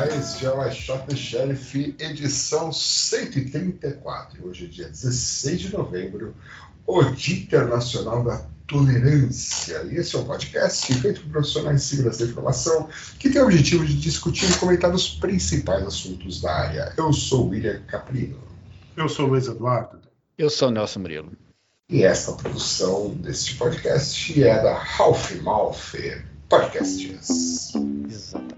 É o I Shot the Sheriff, edição 134. Hoje é dia 16 de novembro, o Dia Internacional da Tolerância. E esse é um podcast feito por profissionais de segurança da informação que tem o objetivo de discutir e comentar os principais assuntos da área. Eu sou o William Caprino. Eu sou o Luiz Eduardo. Eu sou o Nelson Murilo. E esta produção deste podcast é da Ralph Malf Podcasts. Exatamente.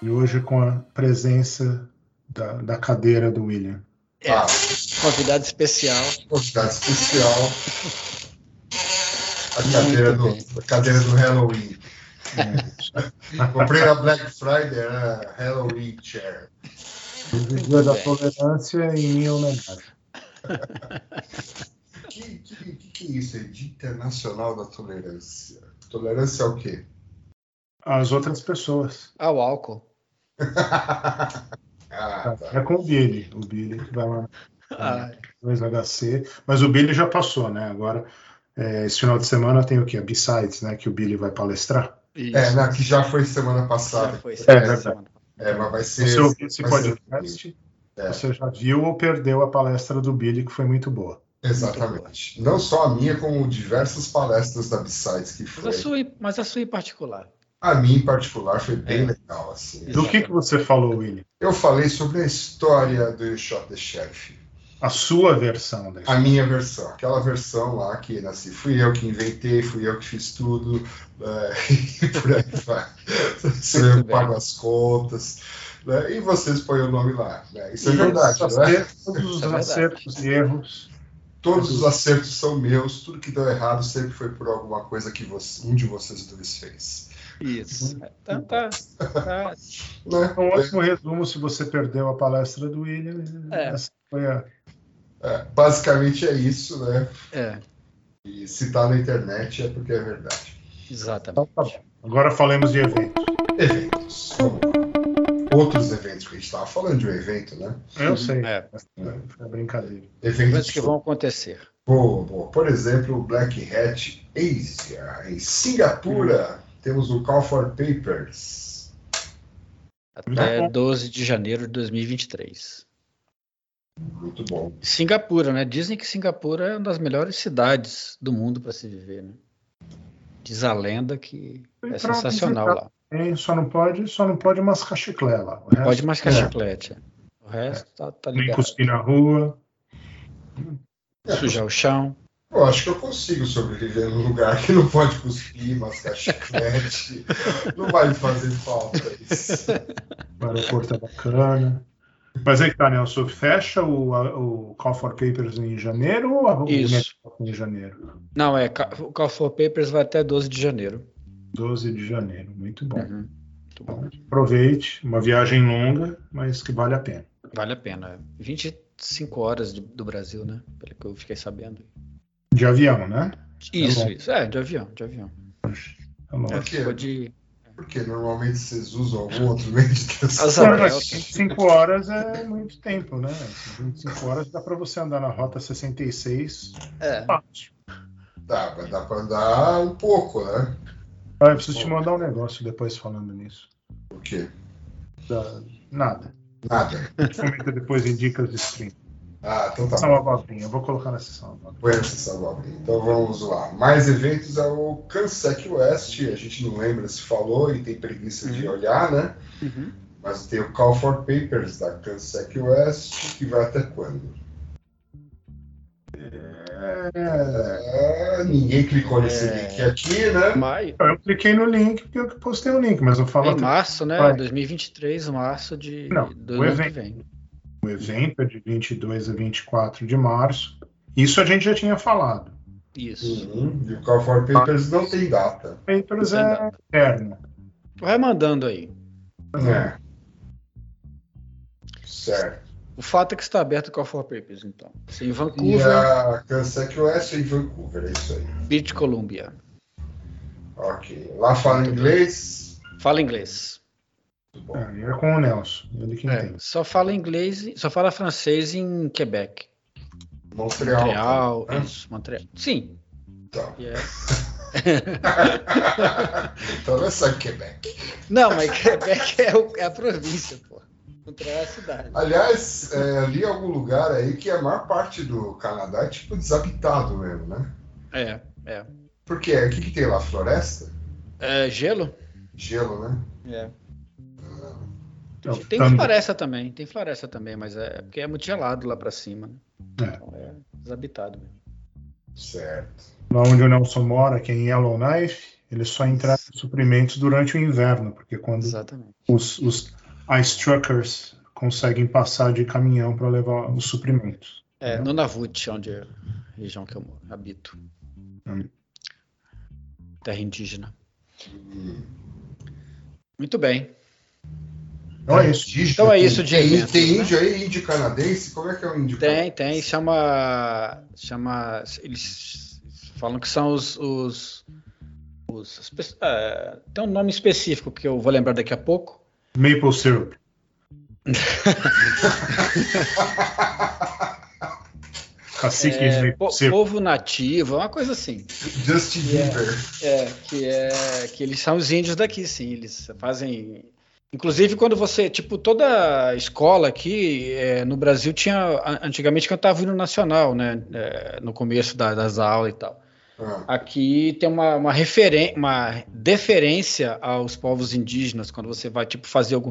E hoje com a presença da, da cadeira do William. Ah, Convidado especial. convidado especial. A cadeira do, a cadeira do Halloween. Comprei na Black Friday, era Halloween Chair. Dia da Tolerância em minha homenagem. Que, que, que, que é isso? É Dia Internacional da Tolerância. Tolerância ao quê? As outras pessoas. Ao álcool. ah, É tá. com o Billy. O Billy que vai lá Ah, no HC. Mas o Billy já passou, né? Agora, é, esse final de semana tem o quê? A B-Sides, né? Que o Billy vai palestrar. isso. É, na, que já foi semana Já passada. foi É semana verdade. semana. É, mas vai ser. Você ouviu esse podcast? É. Você já viu ou perdeu a palestra do Billy, que foi muito boa. Exatamente. Não só a minha, como diversas palestras da B-Sides que Mas foi. a sua, mas a sua em particular. A minha, em particular, foi bem É. legal. Assim. Do que, que você falou, Willy? Eu falei sobre a história do You Shot the Sheriff. A sua versão da A história. minha versão, aquela versão lá que nasci, fui eu que inventei, fui eu que fiz tudo, é, e por aí vai. Sou eu que pago as contas, né, e vocês põem o nome lá. né? Isso é E verdade, todos os não é? acertos, Todos os é verdade. acertos e erros. Todos os acertos são meus, tudo que deu errado sempre foi por alguma coisa que você- um de vocês dois fez. Isso. Então tá. tá. Né? É um ótimo resumo se você perdeu a palestra do William. É. Essa foi a. É, basicamente é isso, né? É, E se tá na internet é porque é verdade. exatamente. Então, tá. Agora falemos de eventos. Eventos. Outros eventos que a gente estava falando de um evento, né? Eu sei. É, É brincadeira. Eventos que vão acontecer. Boa, boa. Por exemplo, o Black Hat Asia, em Singapura. Temos o Call for Papers. Até 12 de janeiro de 2023. Muito bom. Singapura, né? Dizem que Singapura é uma das melhores cidades do mundo para se viver, né? Diz a lenda que é sensacional visitar lá. Tem, só não pode, só não pode mascar chiclete lá. O resto, Pode mascar é. chiclete. O resto tá, tá Nem liberado. cuspir na rua. É, Sujar o chão. Eu acho que eu consigo sobreviver num lugar que não pode cuspir, mascar chiclete. não vai me fazer falta isso. O aeroporto é bacana. Mas aí que tá, Nelson. Fecha o, o Call for Papers em janeiro ou Isso. Em janeiro? Não, é. O Call for Papers vai até 12 de janeiro. 12 de janeiro. Muito bom. Uhum. Muito bom. Aproveite. Uma viagem longa, mas que vale a pena. Vale a pena. 25 horas de- do Brasil, né? Pelo que eu fiquei sabendo. De avião, né? Isso, bom. isso. É, de avião, de avião. É, ficou de. Porque normalmente vocês usam algum outro meio de transporte. As Não, Isabel mas tem- 25 horas é muito tempo, né? 25 horas dá para você andar na rota 66 É. fácil. Dá, vai dar pra andar um pouco, né? Ah, eu preciso te mandar um negócio depois falando nisso. Por quê? Da- Nada. Nada. Comenta depois em dicas de stream. Ah, então tá São bom. abobrinha. Eu vou colocar na sessão abobrinha. Põe essa salva-abrir. Então vamos lá. Mais eventos é o Cansec West. A gente não lembra se falou e tem preguiça de olhar, né? Uhum. Mas tem o Call for Papers da Cansec West, que vai até quando? É, ninguém clicou nesse É. link aqui, né? Maio. Eu cliquei no link porque eu postei o link, mas eu falo Em até março, né? Vai. 2023, março de Não, do o evento. vem. O evento é de 22 a 24 de março. Isso a gente já tinha falado. Isso. Uhum. E o Call for Papers não tem data. Papers é data. eterno. Vai mandando aí. É. Certo. O fato é que está aberto o Call for Papers, então. Em E Vancouver, a Cansec West é em Vancouver, é isso aí. British Columbia. Ok. Lá fala inglês. Fala inglês. Muito bom. É, é com o Nelson, É, entende. só fala inglês, só fala francês em Quebec. Montreal. Montreal, né? isso, Montreal. Sim. Então. e é- então não é só Quebec. Não, mas Quebec é, o- é a província, pô. Montreal é a cidade. Aliás, é, ali algum lugar aí que a maior parte do Canadá é tipo desabitado mesmo, né? É, é. Por quê? O que, que tem lá? Floresta? É, gelo? Gelo, né? É. Então, Tem também- floresta também, tem floresta também, mas é porque é muito gelado lá pra cima. Né? É. Então é desabitado mesmo. Certo. Lá onde o Nelson mora, que é em Yellowknife, eles só entregam suprimentos durante o inverno, porque quando Exatamente. os, os ice truckers conseguem passar de caminhão para levar os suprimentos. É, no Navut, onde é a região que eu moro, habito. Hum. Terra indígena. Muito bem. Então é isso. Então é tem- isso de tem, né? índio aí, índio canadense? Como é que é o índio Tem, canadense? tem. Chama. Chama. Eles falam que são os. os, os- é, tem um nome específico que eu vou lembrar daqui a pouco. Maple syrup. Caciques É, maple po- syrup. povo nativo, uma coisa assim. Justin Yeah. Bieber. É, que é que eles são os índios daqui, sim. Eles fazem. Inclusive, quando você. Tipo, toda escola aqui é, no Brasil tinha. Antigamente cantava o hino nacional, né? é, no começo da- das aulas e tal. Ah, Aqui tem uma, uma, referen uma deferência aos povos indígenas, quando você vai, tipo, fazer algum.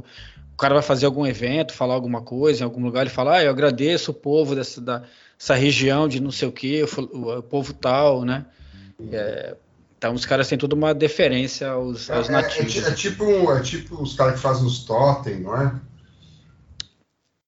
O cara vai fazer algum evento, falar alguma coisa em algum lugar, ele fala, ah, eu agradeço o povo dessa, da, dessa região de não sei o quê, o, o- o povo tal, né? É, então os caras têm toda uma deferência aos, aos é, é, nativos. ti- é tipo, um- é tipo os caras que fazem os totem, não é?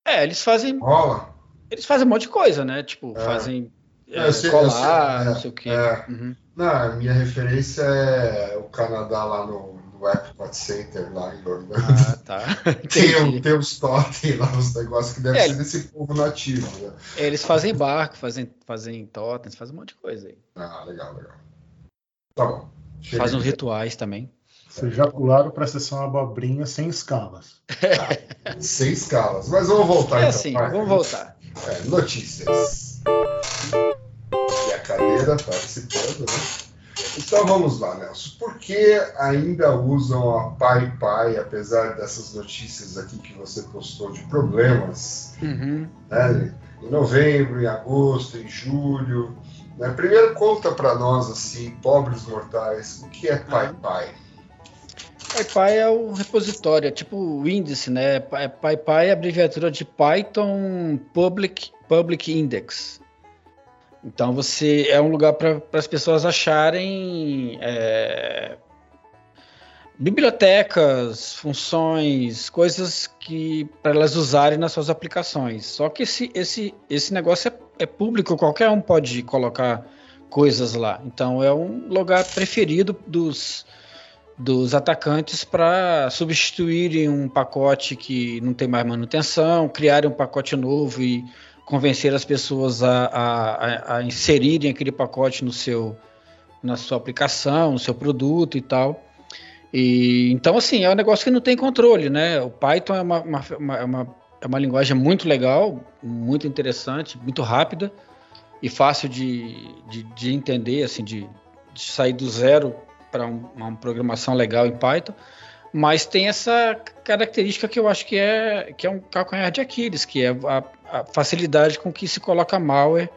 É, eles fazem, Rola? eles fazem um monte de coisa, né? Tipo, É. fazem é, É, sei- colar, sei, não é, sei o quê. é. Uhum. Não, a minha referência é o Canadá lá no, no Epcot Center, lá em Orlando. Ah, tá. tem, um, tem uns totem lá, uns negócios que devem É. ser desse povo nativo, né? Eles fazem barco, fazem, fazem totens, fazem um monte de coisa aí. Ah, legal, legal. Tá bom. Chega Fazem uns rituais também. Vocês já pularam para a sessão abobrinha sem escalas. Sem escalas. Mas vamos voltar É então. vai. vamos voltar. É, notícias. E a cadeira participando, né? Então vamos lá, Nelson. Por que ainda usam a Pai Pai, apesar dessas notícias aqui que você postou de problemas, Uhum. né? Em novembro, em agosto, em julho. Né? Primeiro conta para nós, assim, pobres mortais, o que é Pai Pai? PyPy é o repositório, é tipo o índice, né? Py- PyPy é a abreviatura de Python Public, Public Index. Então você é um lugar para as pessoas acharem é, bibliotecas, funções, coisas que para elas usarem nas suas aplicações. Só que esse, esse, esse negócio é, é público, qualquer um pode colocar coisas lá. Então é um lugar preferido dos dos atacantes para substituírem um pacote que não tem mais manutenção, criarem um pacote novo e convencer as pessoas a, a, a inserirem aquele pacote no seu, na sua aplicação, no seu produto e tal. E, então, assim, é um negócio que não tem controle, né? O Python é uma, uma, é uma, é uma linguagem muito legal, muito interessante, muito rápida e fácil de, de, de entender, assim, de, de sair do zero para um, uma programação legal em Python, mas tem essa característica que eu acho que é, que é um calcanhar de Aquiles, que é a, a facilidade com que se coloca malware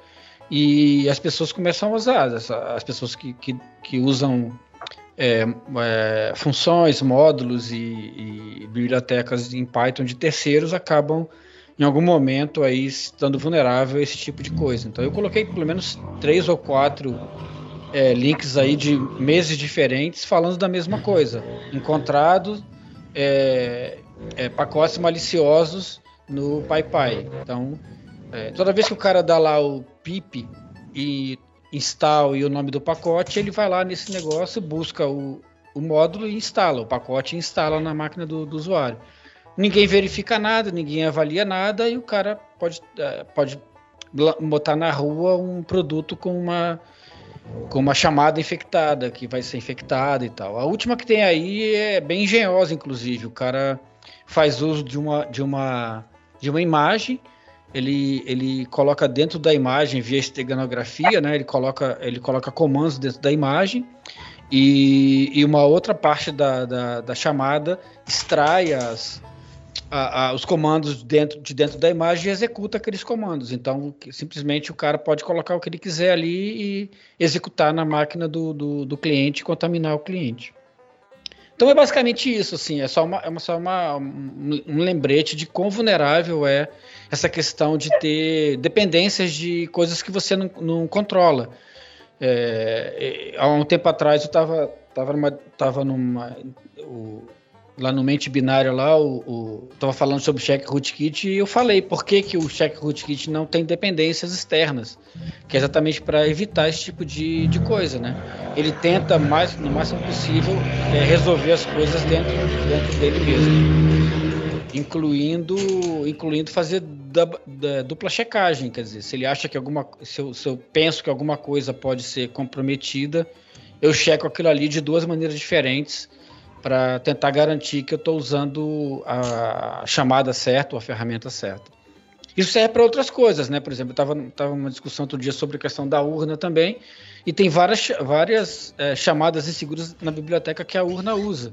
e as pessoas começam a usar, as pessoas que, que, que usam é, é, funções, módulos e, e, bibliotecas em Python de terceiros acabam em algum momento aí estando vulnerável a esse tipo de coisa. Então eu coloquei pelo menos três ou quatro é, links aí de meses diferentes falando da mesma coisa. Encontrado é, é, pacotes maliciosos no PyPy. Então, é, toda vez que o cara dá lá o pip e install e o nome do pacote, ele vai lá nesse negócio, busca o, o módulo e instala. O pacote instala na máquina do, do usuário. Ninguém verifica nada, ninguém avalia nada e o cara pode, é, pode botar na rua um produto com uma com uma chamada infectada, que vai ser infectada e tal. A última que tem aí é bem engenhosa, inclusive. O cara faz uso de uma, de uma, de uma imagem, ele, ele coloca dentro da imagem via esteganografia, né? Ele coloca, ele coloca comandos dentro da imagem e, e uma outra parte da, da, da chamada extrai as, a, a, os comandos dentro, de dentro da imagem e executa aqueles comandos. Então, simplesmente o cara pode colocar o que ele quiser ali e executar na máquina do, do, do cliente e contaminar o cliente. Então é basicamente isso, assim, é só, uma, é só uma, um, um, lembrete de quão vulnerável é essa questão de ter dependências de coisas que você não, não controla. É, há um tempo atrás eu estava tava numa, tava numa o, lá no Mente Binária lá, o, o falando sobre o check rootkit e eu falei por que, que o check rootkit não tem dependências externas, que é exatamente para evitar esse tipo de, de coisa, né? Ele tenta mais no máximo possível é, resolver as coisas dentro, dentro dele mesmo, incluindo incluindo fazer da, da, dupla checagem, quer dizer, se ele acha que alguma se eu, se eu penso que alguma coisa pode ser comprometida, eu checo aquilo ali de duas maneiras diferentes para tentar garantir que eu estou usando a chamada certa ou a ferramenta certa. Isso serve para outras coisas, né? Por exemplo, estava tava uma discussão outro dia sobre a questão da urna também, e tem várias, várias é, chamadas inseguras na biblioteca que a urna usa.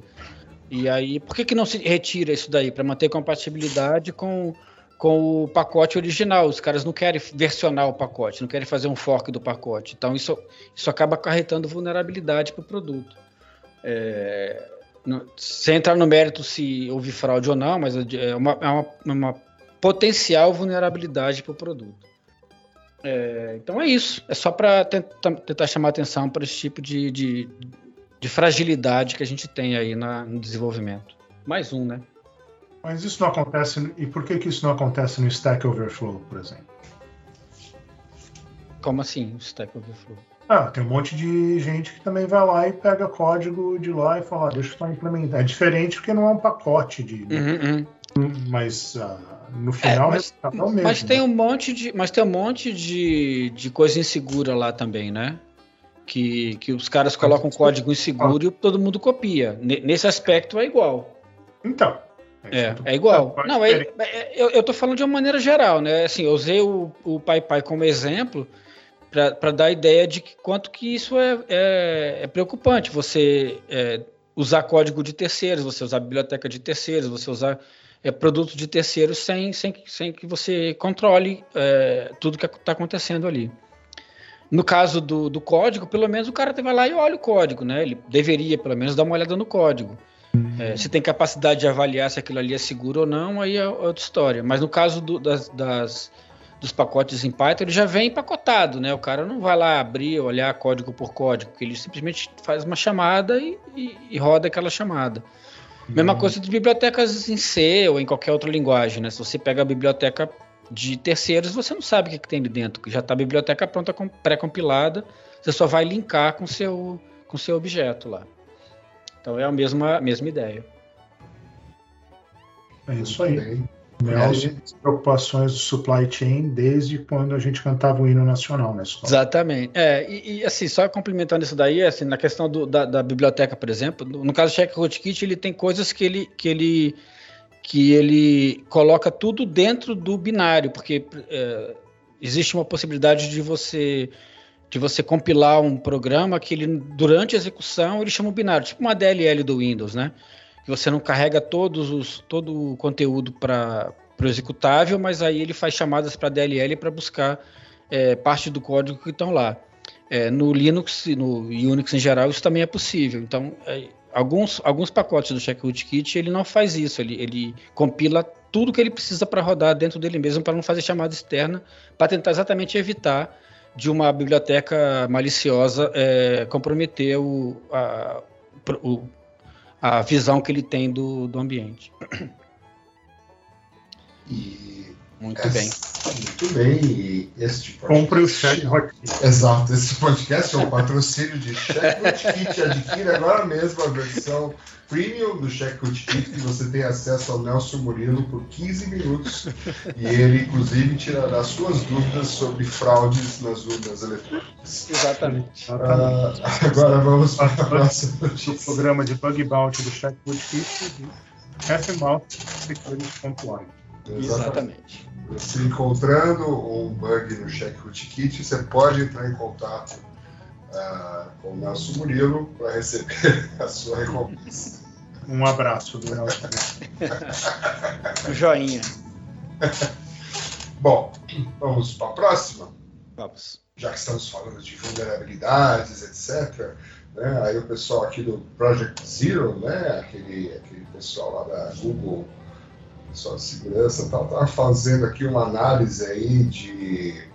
E aí, por que, que não se retira isso daí? Para manter compatibilidade com, com o pacote original. Os caras não querem versionar o pacote, não querem fazer um fork do pacote. Então, isso, isso acaba acarretando vulnerabilidade para o produto. É, sem entrar no mérito se houve fraude ou não, mas é uma, é uma, uma potencial vulnerabilidade para o produto. É, então é isso. É só para tentar, tentar, chamar atenção para esse tipo de, de, de, fragilidade que a gente tem aí na, no desenvolvimento. Mais um, né? Mas isso não acontece. E por que, que isso não acontece no Stack Overflow, por exemplo? Como assim, Stack Overflow? Ah, tem um monte de gente que também vai lá e pega código de lá e fala, ah, deixa eu só implementar. É diferente porque não é um pacote de. Uhum, uhum. Mas uh, no final é, mas, é o mesmo. Mas tem um monte de. Mas tem um monte de, de coisa insegura lá também, né? Que, que os caras colocam código inseguro e todo mundo copia. Nesse aspecto é igual. Então. É, é, é igual. Não, é, é, eu, eu tô falando de uma maneira geral, né? Assim, eu usei o, o PyPy como exemplo para dar a ideia de que, quanto que isso é, é, é preocupante. Você é, usar código de terceiros, você usar biblioteca de terceiros, você usar é, produtos de terceiros sem, sem, sem que você controle é, tudo que está acontecendo ali. No caso do, do código, pelo menos o cara vai lá e olha o código, né? Ele deveria, pelo menos, dar uma olhada no código. É, se tem capacidade de avaliar se aquilo ali é seguro ou não, aí é outra história. Mas no caso do, das, das dos pacotes em Python, ele já vem empacotado, né? O cara não vai lá abrir, olhar código por código, ele simplesmente faz uma chamada e, e, e roda aquela chamada. Uhum. Mesma coisa de bibliotecas em C ou em qualquer outra linguagem, né? Se você pega a biblioteca de terceiros, você não sabe o que, que tem ali dentro, já está a biblioteca pronta, pré-compilada, você só vai linkar com seu com seu objeto lá. Então é a mesma, a mesma ideia. É isso aí. Mel's preocupações do supply chain desde quando a gente cantava o hino nacional na escola. Exatamente. É, e, e assim, só complementando isso daí, assim, na questão do, da, da, biblioteca, por exemplo, no caso do Check Rootkit, ele tem coisas que ele, que ele, que ele coloca tudo dentro do binário, porque é, existe uma possibilidade de você de você compilar um programa que ele durante a execução ele chama o binário, tipo uma DLL do Windows, né? Que você não carrega todos os, todo o conteúdo para o executável, mas aí ele faz chamadas para DLL para buscar é, parte do código que estão lá. É, no Linux e no Unix em geral isso também é possível. Então, é, alguns, alguns pacotes do Checkrootkit ele não faz isso, ele, ele compila tudo que ele precisa para rodar dentro dele mesmo, para não fazer chamada externa, para tentar exatamente evitar de uma biblioteca maliciosa é, comprometer o, a, o, a visão que ele tem do, do ambiente. E Muito essa- bem. Muito bem. Este Compre o Hotkit. Exato, esse podcast é um patrocínio de Checkwood Kit. Adquire agora mesmo a versão premium do Kit, que você tem acesso ao Nelson Murilo por 15 minutos. E ele, inclusive, tirará suas dúvidas sobre fraudes nas urnas eletrônicas. Exatamente. Ah, agora vamos para a próxima O notícia. programa de bug bounty do Checkwood Kit de FMOut Security.org. Exatamente. Se encontrando um bug no Checkwood Kit, você pode entrar em contato ah, com o Nelson Murilo para receber a sua recompensa. Um abraço do Nelson. O joinha. Bom, vamos para a próxima. Vamos. Já que estamos falando de vulnerabilidades, etc. né, aí o pessoal aqui do Project Zero, né, aquele, aquele pessoal lá da Google, pessoal de segurança, tal, estava fazendo aqui uma análise aí de,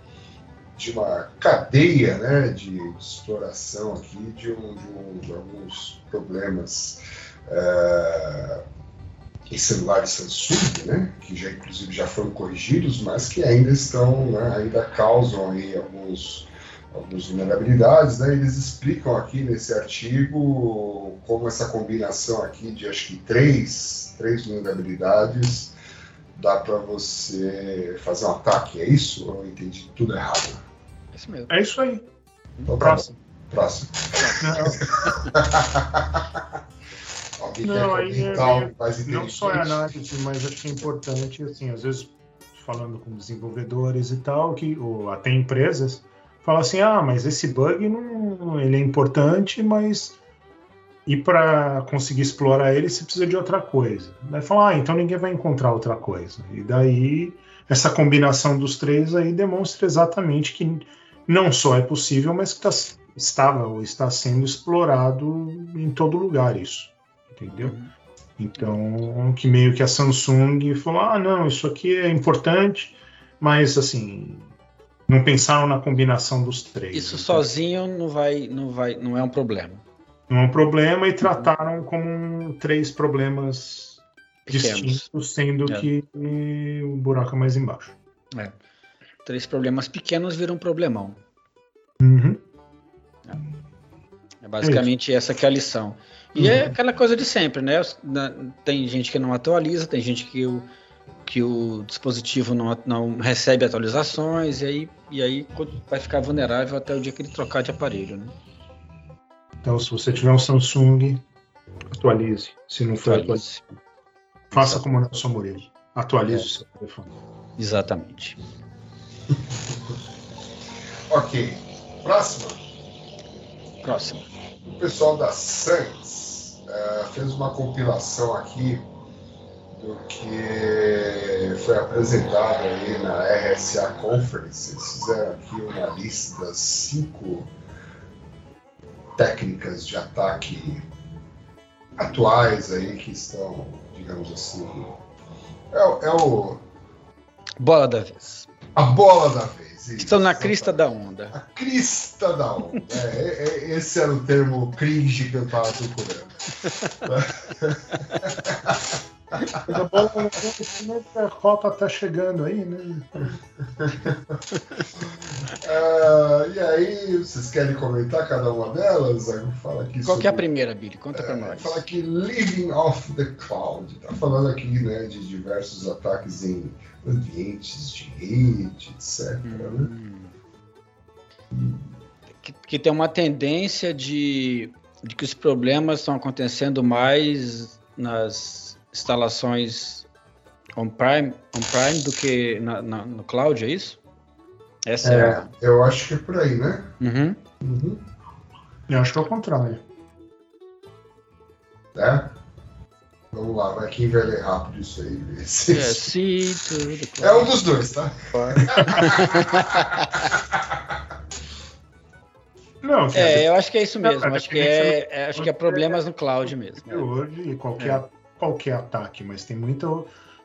de uma cadeia né, de exploração aqui de, um, de, um- de alguns problemas eh, em celulares Samsung, né, que já inclusive já foram corrigidos, mas que ainda estão, né, ainda causam aí alguns algumas vulnerabilidades, né? Eles explicam aqui nesse artigo como essa combinação aqui de acho que três, três vulnerabilidades dá para você fazer um ataque, é isso? Ou eu entendi tudo errado? Isso mesmo. É isso aí. Então, tá Próximo. bom. Alguém Não, aí é Não só é análise, mas acho que é importante, assim, às vezes falando com desenvolvedores e tal, que, ou até empresas, fala assim, ah, mas esse bug não, ele é importante, mas e para conseguir explorar ele você precisa de outra coisa. Daí fala, ah, então ninguém vai encontrar outra coisa. E daí essa combinação dos três aí demonstra exatamente que não só é possível, mas que tá, estava ou está sendo explorado em todo lugar isso. Entendeu? Então, que meio que a Samsung falou: ah, não, isso aqui é importante, mas assim, não pensaram na combinação dos três. Isso Então, sozinho não vai, não vai, não é um problema. Não é um problema e trataram como três problemas Pequenos. distintos, sendo É. que o buraco é mais embaixo. Três problemas pequenos viram um problemão. Uhum. É basicamente essa que é a lição. E é aquela coisa de sempre, né? Tem gente que não atualiza, tem gente que o, que o dispositivo não, não recebe atualizações, e aí, e aí vai ficar vulnerável até o dia que ele trocar de aparelho, né? Então, se você tiver um Samsung, atualize. Se não for atualize, Atualize. faça como o Nelson Murilo. Atualize o seu telefone. Exatamente. Ok. Próxima. Próximo. O pessoal da Sans eh, fez uma compilação aqui do que foi apresentado aí na RSA Conference. Eles fizeram aqui uma lista das cinco técnicas de ataque atuais aí que estão, digamos assim, é, é o, Bola da vez. a bola da vez. Isso, Estão na crista da onda. A crista da onda. É, é, é, esse era o termo cringe que eu estava procurando. Mas a bola a Copa tá chegando aí, né? Ah, e aí, vocês querem comentar cada uma delas? Falo aqui Qual que é a sobre- primeira, Billy? Conta pra É, nós. Fala aqui Living Off the Cloud. Tá falando aqui né, de diversos ataques em ambientes de rede, etc. né? Hum. Que, que tem uma tendência de, de que os problemas estão acontecendo mais nas instalações on-prime on -prime do que na- na- no cloud, é isso? Essa é, É, a... eu acho que é por aí, né? Uhum. Uhum. Eu acho que é o contrário. Né? Vamos lá, vai quem vai ler rápido isso aí. É, Esse- see to the É um dos dois, tá? Não, É, dizer, eu acho que é isso mesmo. Não, Acho que é, é- acho que é problemas no cloud mesmo. hoje e qualquer, qualquer ataque, mas tem muita,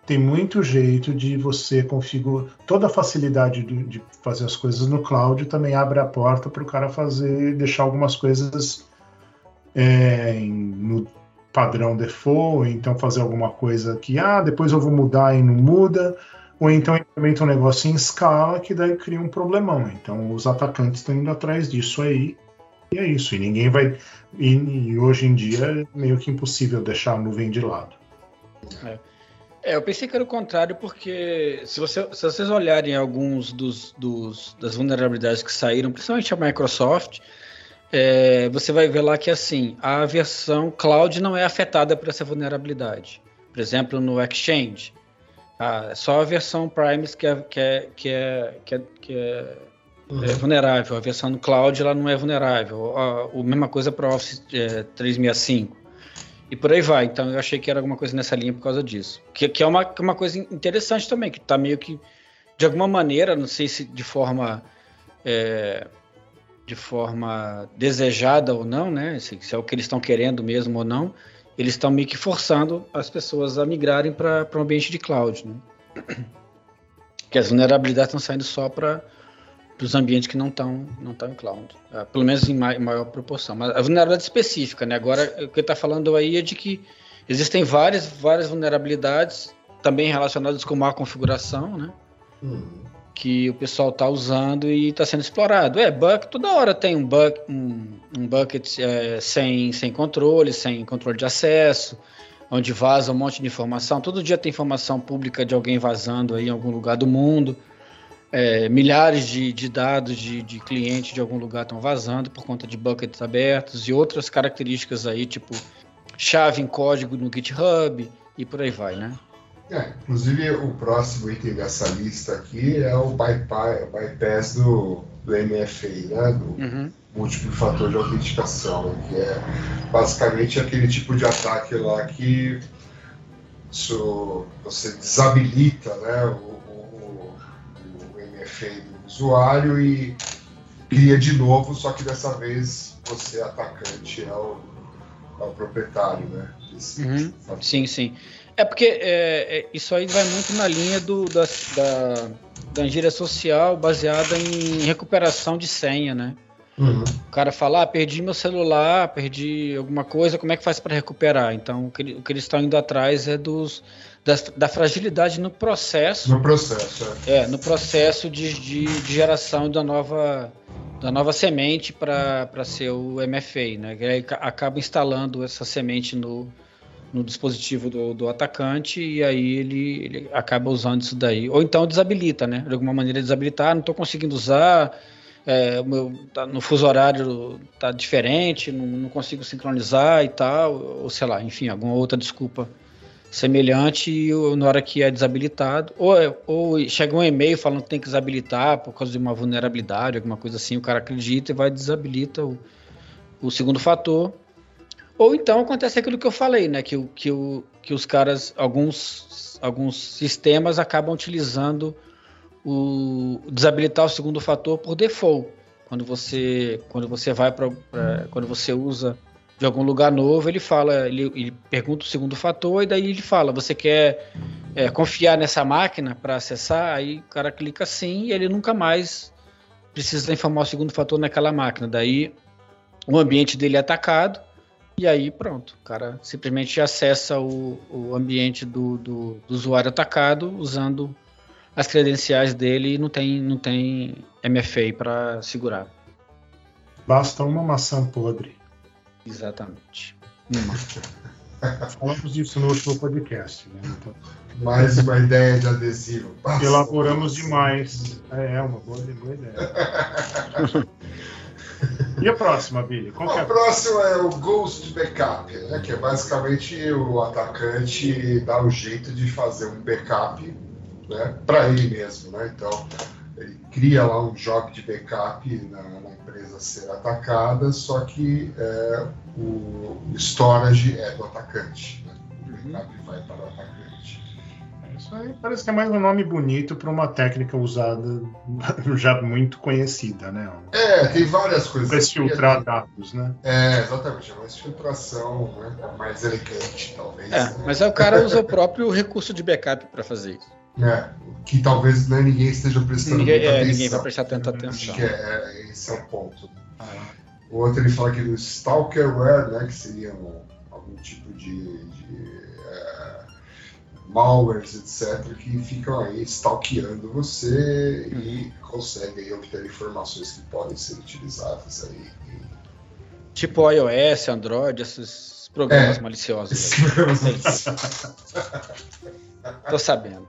tem muito jeito de você configurar. Toda a facilidade do- de fazer as coisas no cloud também abre a porta para o cara fazer, deixar algumas coisas é, no padrão default, então fazer alguma coisa que, ah, depois eu vou mudar e não muda, ou então implementa um negócio em escala que daí cria um problemão. Então os atacantes estão indo atrás disso aí. É isso, e ninguém vai. E, e hoje em dia é meio que impossível deixar a nuvem de lado. É, eu pensei que era o contrário, porque se, você- se vocês olharem alguns dos, dos- das vulnerabilidades que saíram, principalmente a Microsoft, é, você vai ver lá que assim, a versão cloud não é afetada por essa vulnerabilidade. Por exemplo, no Exchange, ah, é só a versão Primes que é, que é, que é, que é, que é é vulnerável. A versão no cloud ela não é vulnerável. A, a mesma coisa para o Office é, 365. E por aí vai. Então eu achei que era alguma coisa nessa linha por causa disso. Que, que é uma, é uma coisa interessante também, que está meio que, de alguma maneira, não sei se de forma. é, de forma desejada ou não, né? Se, se é o que eles estão querendo mesmo ou não, eles estão meio que forçando as pessoas a migrarem para um ambiente de cloud, né? Que as vulnerabilidades estão saindo só para os ambientes que não estão não estão em cloud, Ah, pelo menos em mai- maior proporção. Mas a vulnerabilidade específica, né? Agora o que está falando aí é de que existem várias várias vulnerabilidades também relacionadas com má configuração, né? Uhum. que o pessoal está usando e está sendo explorado. É, bucket, toda hora tem um, buck, um, um bucket é, sem, sem controle, sem controle de acesso, onde vaza um monte de informação. Todo dia tem informação pública de alguém vazando aí em algum lugar do mundo. É, milhares de, de dados de, de clientes de algum lugar estão vazando por conta de buckets abertos e outras características aí, tipo chave em código no GitHub e por aí vai, né? É, inclusive, o próximo item dessa lista aqui é o bypass, bypass do, do MFA, né? Do Uhum. múltiplo fator de autenticação, né, que é basicamente aquele tipo de ataque lá que isso, você desabilita né, o, o, MFA do usuário e cria de novo, só que dessa vez você, atacante, é o, é o proprietário né, desse Uhum. Sim, sim. É porque é, é, isso aí vai muito na linha do, da, da, da engenharia social baseada em recuperação de senha, né? Uhum. O cara fala, ah, perdi meu celular, perdi alguma coisa, como é que faz para recuperar? Então, o que, o que eles estão indo atrás é dos, das- da fragilidade no processo, No processo, é. é, no processo de, de, de geração da nova, da nova semente para ser o MFA, né? Que aí ca- acaba instalando essa semente no, no dispositivo do, do atacante e aí ele, ele acaba usando isso daí. Ou então desabilita, né? De alguma maneira desabilitar, ah, não estou conseguindo usar, é, meu, tá, no fuso horário tá diferente, não, não consigo sincronizar e tal, ou sei lá, enfim, alguma outra desculpa semelhante e o- na hora que é desabilitado, ou, é- ou chega um e-mail falando que tem que desabilitar por causa de uma vulnerabilidade, alguma coisa assim, o cara acredita e vai desabilita o, o segundo fator. Ou então acontece aquilo que eu falei, né? Que, que, que os caras, alguns, alguns sistemas acabam utilizando o desabilitar o segundo fator por default. Quando você, quando você vai para quando você usa de algum lugar novo, ele fala, ele, ele pergunta o segundo fator e daí ele fala, você quer é, confiar nessa máquina para acessar? Aí o cara clica sim e ele nunca mais precisa informar o segundo fator naquela máquina. Daí o ambiente dele é atacado e aí pronto, o cara simplesmente acessa o, o ambiente do, do, do usuário atacado usando as credenciais dele e não tem, não tem MFA para segurar. Basta uma maçã podre. Exatamente. Uma. Falamos disso no último podcast, né? Então, Mais uma ideia de adesivo. Basta elaboramos demais. É, é uma boa, boa ideia. E a próxima, Billy? Qual que é O próximo é o Ghost Backup, né? que é basicamente o atacante dar o jeito de fazer um backup né? para ele mesmo. Né? Então, ele cria lá um job de backup na, na empresa ser atacada, só que é, o storage é do atacante. Né? O backup vai para o atacante. Isso aí parece que é mais um nome bonito para uma técnica usada já muito conhecida, né? É, tem várias coisas. Para filtrar dados, né? É, exatamente. É uma filtração né, mais elegante, talvez. É, né? mas aí o cara usa o próprio recurso de backup para fazer isso. É, que talvez né, ninguém esteja prestando Ninguém, muita é, atenção. ninguém vai prestar tanta Acho atenção. que é, é, esse é o ponto. O outro ele fala aqui do stalkerware, né, que seria um- algum tipo de, de é, malwares, etc., que ficam aí stalkeando você e conseguem aí obter informações que podem ser utilizadas aí. Tipo iOS, Android, esses programas É. maliciosos. aí. Tô sabendo.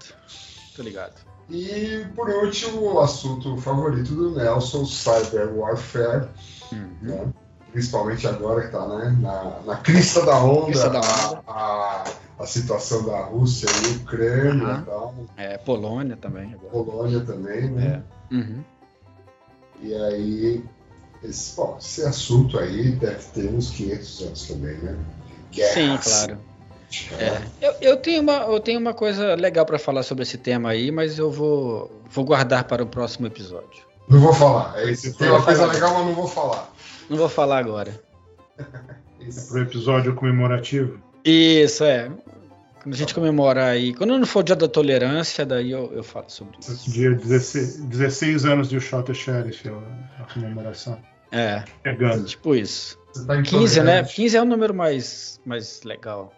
Tô ligado. E por último, o assunto favorito do Nelson, Cyber Warfare, Uhum. né? principalmente agora que está né, na, na crista da onda, Crista da onda. A, a, a situação da Rússia e Ucrânia, Aham. e tal, É, Polônia também. Agora. Polônia também, né? Uhum. E aí, esse, bom, esse assunto aí deve ter uns 500 anos também, né? De guerra, Sim, claro. É. Eu, eu, tenho uma, eu tenho uma coisa legal para falar sobre esse tema aí, mas eu vou, vou guardar para o próximo episódio. Não vou falar. É isso. Tem uma coisa legal, mas não vou falar. Não vou falar agora. Esse- Para o episódio comemorativo. Isso, é. Quando a gente comemorar aí. Quando não for o dia da tolerância, daí eu, eu falo sobre isso. Dia 16, 16 anos de Shot Sheriff, a a comemoração. É, Chegando. tipo isso. Você tá 15, né? intolerante. 15 é o número mais, mais legal.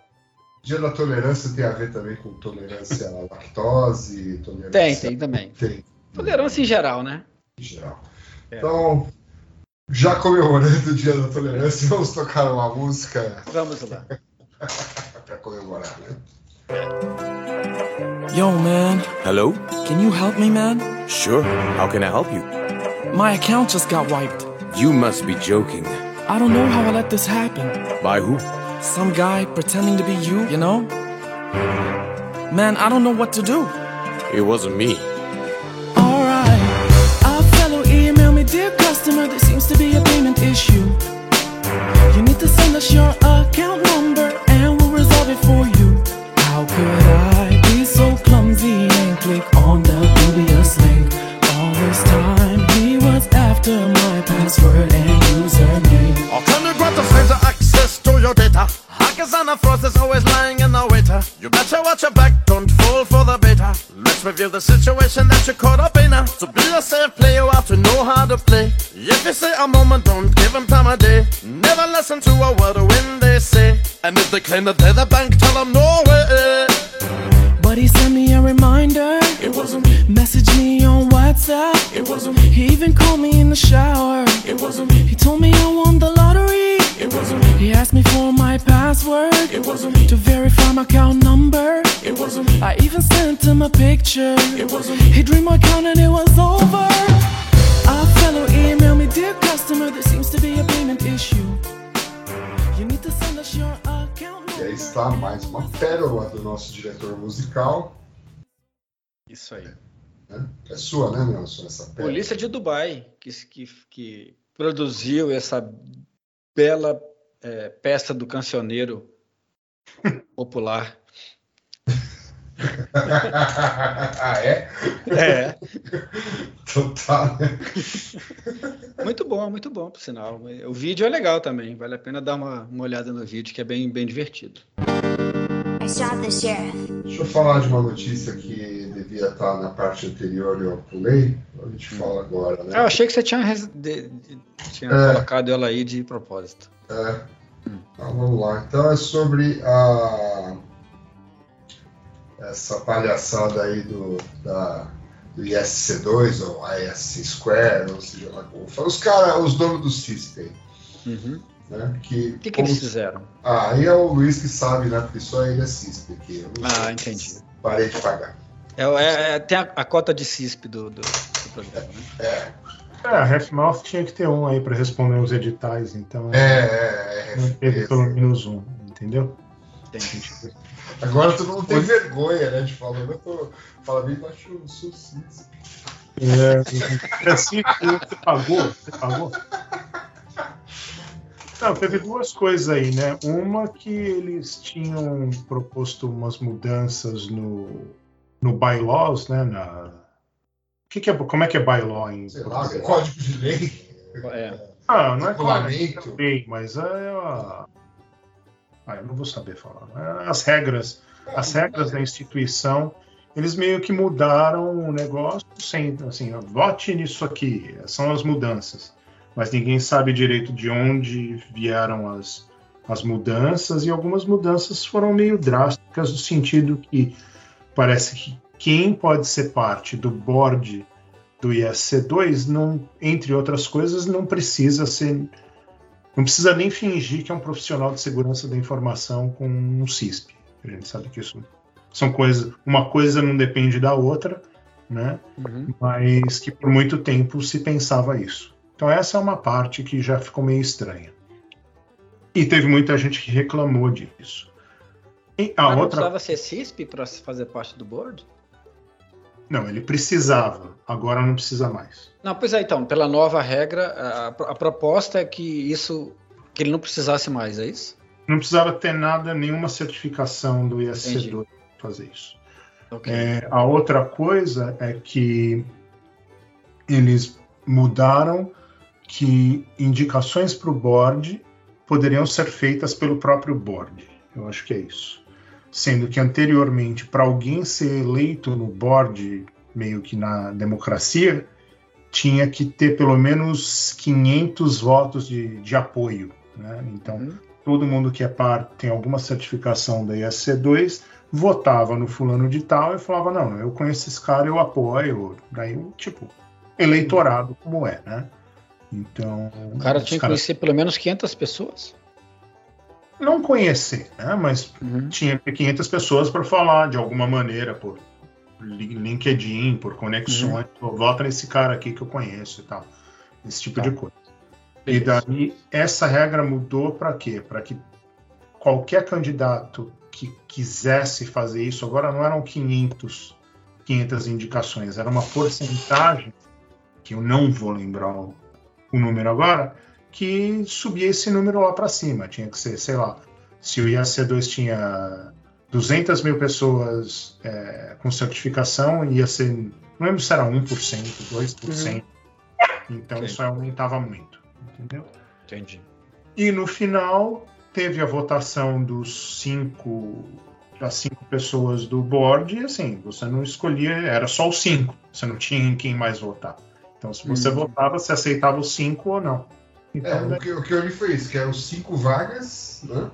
Dia da tolerância tem a ver também com tolerância à lactose, tolerância... Tem, tem também. Tem, Tolerância em geral, né? em geral. É. Então, já comemorando o dia da tolerância, vamos tocar uma música Vamos lá. para comemorar, né? Yo, man, Hello? can you help me, man? Sure. How can I help you? My account just got wiped. You must be joking. I don't know how I let this happen. By who? Some guy pretending to be you, you know? Man, I don't know what to do. It wasn't me. Alright. A fellow email me, dear customer, there seems to be a payment issue. You need to send us your And a fraud is always lying in the waiter. You better watch your back, don't fall for the beta. Let's review the situation that you're caught up in. To be a safe player, you have to know how to play. If you say a moment, don't give them time of day. Never listen to a word when they say. And if they claim that they're the bank, tell them no way. But he sent me a reminder. It wasn't me. Messaged me on WhatsApp. It wasn't me. He even called me in the shower. It wasn't me. He told me I won the lottery. It wasn't me. He asked me for my password. It wasn't me. To verify my account number. It wasn't me. I even sent him a picture. It wasn't me. He dreamed my account and it was over. A fellow emailed me, dear customer, there seems to be a payment issue. You need to send us your account E aí number. está mais uma pérola do nosso diretor musical. Isso aí. Né? É sua, né, Nelson? Essa pérola. Polícia de Dubai, que, que, que produziu essa bela é, peça do cancioneiro popular. ah, é? É. Total, né? Muito bom, muito bom, por sinal. O vídeo é legal também, vale a pena dar uma, uma olhada no vídeo, que é bem, bem divertido. Deixa eu falar de uma notícia que devia estar na parte anterior e eu pulei. A gente fala agora, né? Ah, eu achei que você tinha, res- de- tinha É. colocado ela aí de propósito. É. Então, vamos lá. Então é sobre a essa palhaçada aí do, da, do ISC2 ou ISC Square, ou seja lá como fala. Os caras, os donos do CISP aí, Uhum. né? Que, O que, que como- eles fizeram? Ah, aí é o Luiz que sabe, né? Porque só ele é CISP aqui. Eu Ah, entendi. Parei de pagar. É, é- é- tem a, a cota de CISP do, do, do programa, né? É, É, a Half-Mouth tinha que ter um aí para responder os editais, então é, é, é, não teve é. pelo menos um, entendeu? Entendi. Agora todo mundo tem vergonha, né? De falar, eu tô. Fala bem baixo, eu sou CISP. É, assim, você pagou? Você pagou? Não, teve duas coisas aí, né? Uma que eles tinham proposto umas mudanças no, no bylaws, né? Na, que, que é, como é que é bylaw em Sei lá, português? código de lei. É. Ah, não é claro, Regulamento. também, mas é a... Ah, eu não vou saber falar. É As regras, as regras da instituição, eles meio que mudaram o negócio sem, assim, vote nisso aqui, são as mudanças. Mas ninguém sabe direito de onde vieram as, as mudanças, e algumas mudanças foram meio drásticas, no sentido que parece que quem pode ser parte do board do ISC2, não, entre outras coisas, não precisa ser. Não precisa nem fingir que é um profissional de segurança da informação com um CISP. A gente sabe que isso são coisas. Uma coisa não depende da outra, né? Uhum. Mas que por muito tempo se pensava isso. Então essa é uma parte que já ficou meio estranha. E teve muita gente que reclamou disso. E a Mas não outra. precisava ser CISP para fazer parte do board? Não, ele precisava, agora não precisa mais. Não, pois é, então, pela nova regra, a, a proposta é que isso, que ele não precisasse mais, é isso? Não precisava ter nada, nenhuma certificação do ISC2 para fazer isso. Ok. É, a outra coisa é que eles mudaram que indicações para o board poderiam ser feitas pelo próprio board. Eu acho que é isso. Sendo que anteriormente, para alguém ser eleito no board, meio que na democracia, tinha que ter pelo menos 500 votos de, de apoio. Né? Então, Uhum. todo mundo que é parte, tem alguma certificação da ISC2, votava no fulano de tal e falava, não, eu conheço esse cara, eu apoio. Daí, tipo, eleitorado como é, né? Então... O cara tinha que caras conhecer pelo menos 500 pessoas. Não conhecer, né? Mas Uhum. tinha 500 pessoas para falar de alguma maneira, por li- LinkedIn, por conexões, Uhum. Vota nesse cara aqui que eu conheço e tal. Esse tipo Tá. de coisa. E Beleza. daí essa regra mudou para quê? Para que qualquer candidato que quisesse fazer isso, agora não eram 500, 500 indicações, era uma porcentagem, que eu não vou lembrar o, o número agora, que subia esse número lá para cima. Tinha que ser, sei lá, se o IAC2 tinha 200 mil pessoas é, com certificação, ia ser, não lembro se era 1%, 2%. Então Ok. isso aumentava muito, entendeu? Entendi. E no final teve a votação dos cinco das cinco pessoas do board e assim você não escolhia era só os cinco você não tinha em quem mais votar então se você Hum. votava você aceitava os cinco ou não É, então o daí- que, o que eu li foi isso, que eram cinco vagas, né?